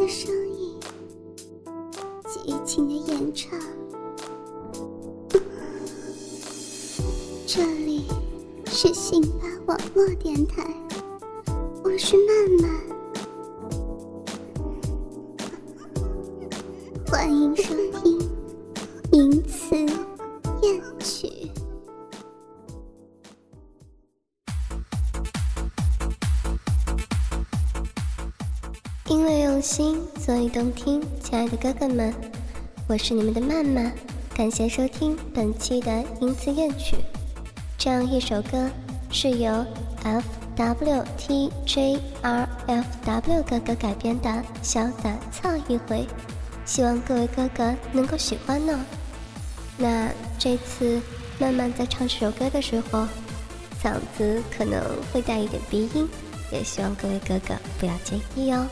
的声音，激情的演唱。这里是辛巴网络电台，我是曼曼，欢迎收听《因为用心，所以动听。亲爱的哥哥们，我是你们的曼曼，感谢收听本期的《音词艳曲》。这样一首歌是由 F W T J R F W 哥哥改编的《潇洒操一回》，希望各位哥哥能够喜欢呢。那这次曼曼在唱这首歌的时候，嗓子可能会带一点鼻音，也希望各位哥哥不要介意哦。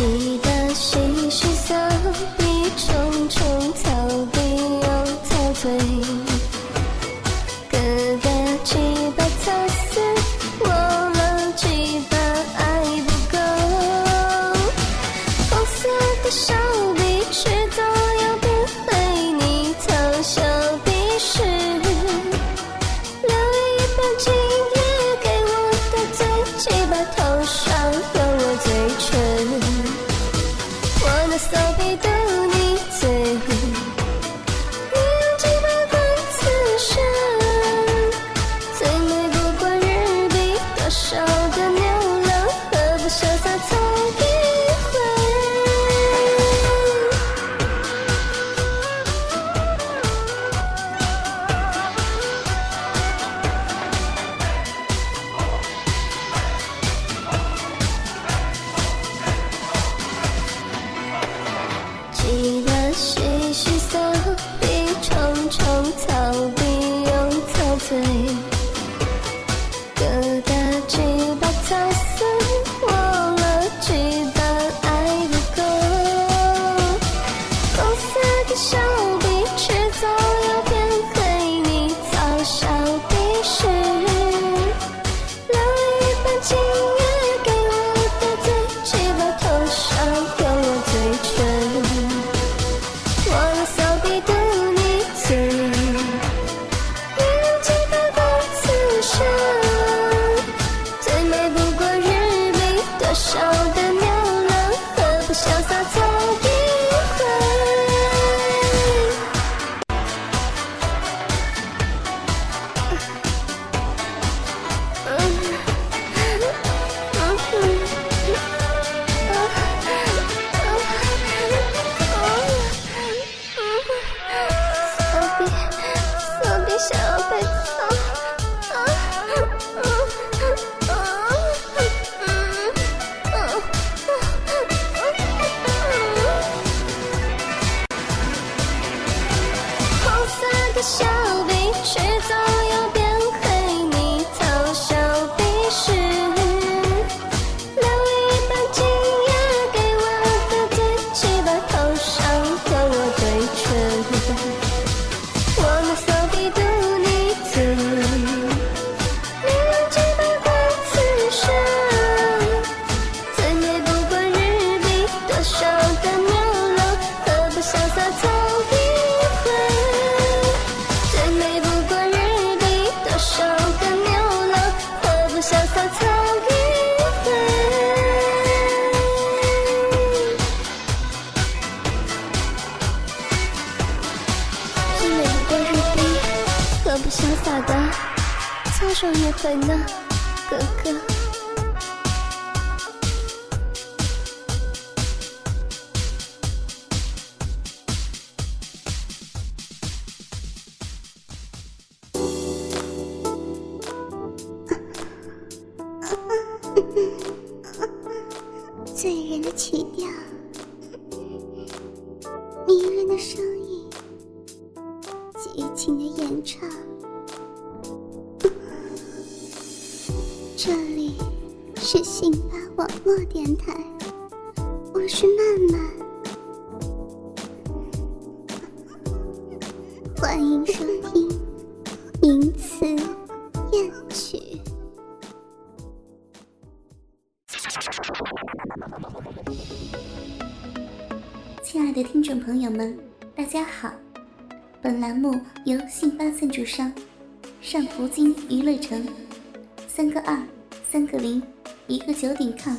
记得细细扫一重重草地又草堆，疙瘩几把草丝，不潇洒的，粗犷也很呢，哥哥。醉人的曲调，迷人的声音。情的演唱。这里是辛巴网络电台，我是曼曼，欢迎收听《名词艳曲》。亲爱的听众朋友们，大家好！本栏目由信发赞助商上葡京娱乐城三个二三个零一个九点 com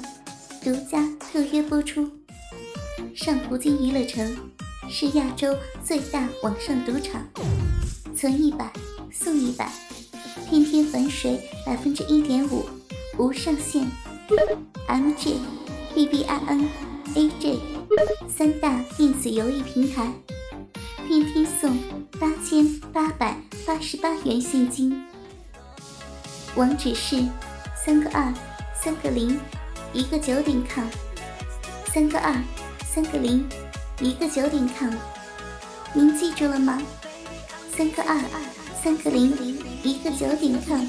独家特约播出。上葡京娱乐城是亚洲最大网上赌场，存一百送一百，天天返水百分之一点五，无上限。MJ、BBIN、AJ 三大电子游戏平台，天天送八千八百八十八元现金。网址是三个二三个零一个九点 com，三个二三个零一个九点 com，您记住了吗？三个二三个零一个九点 com。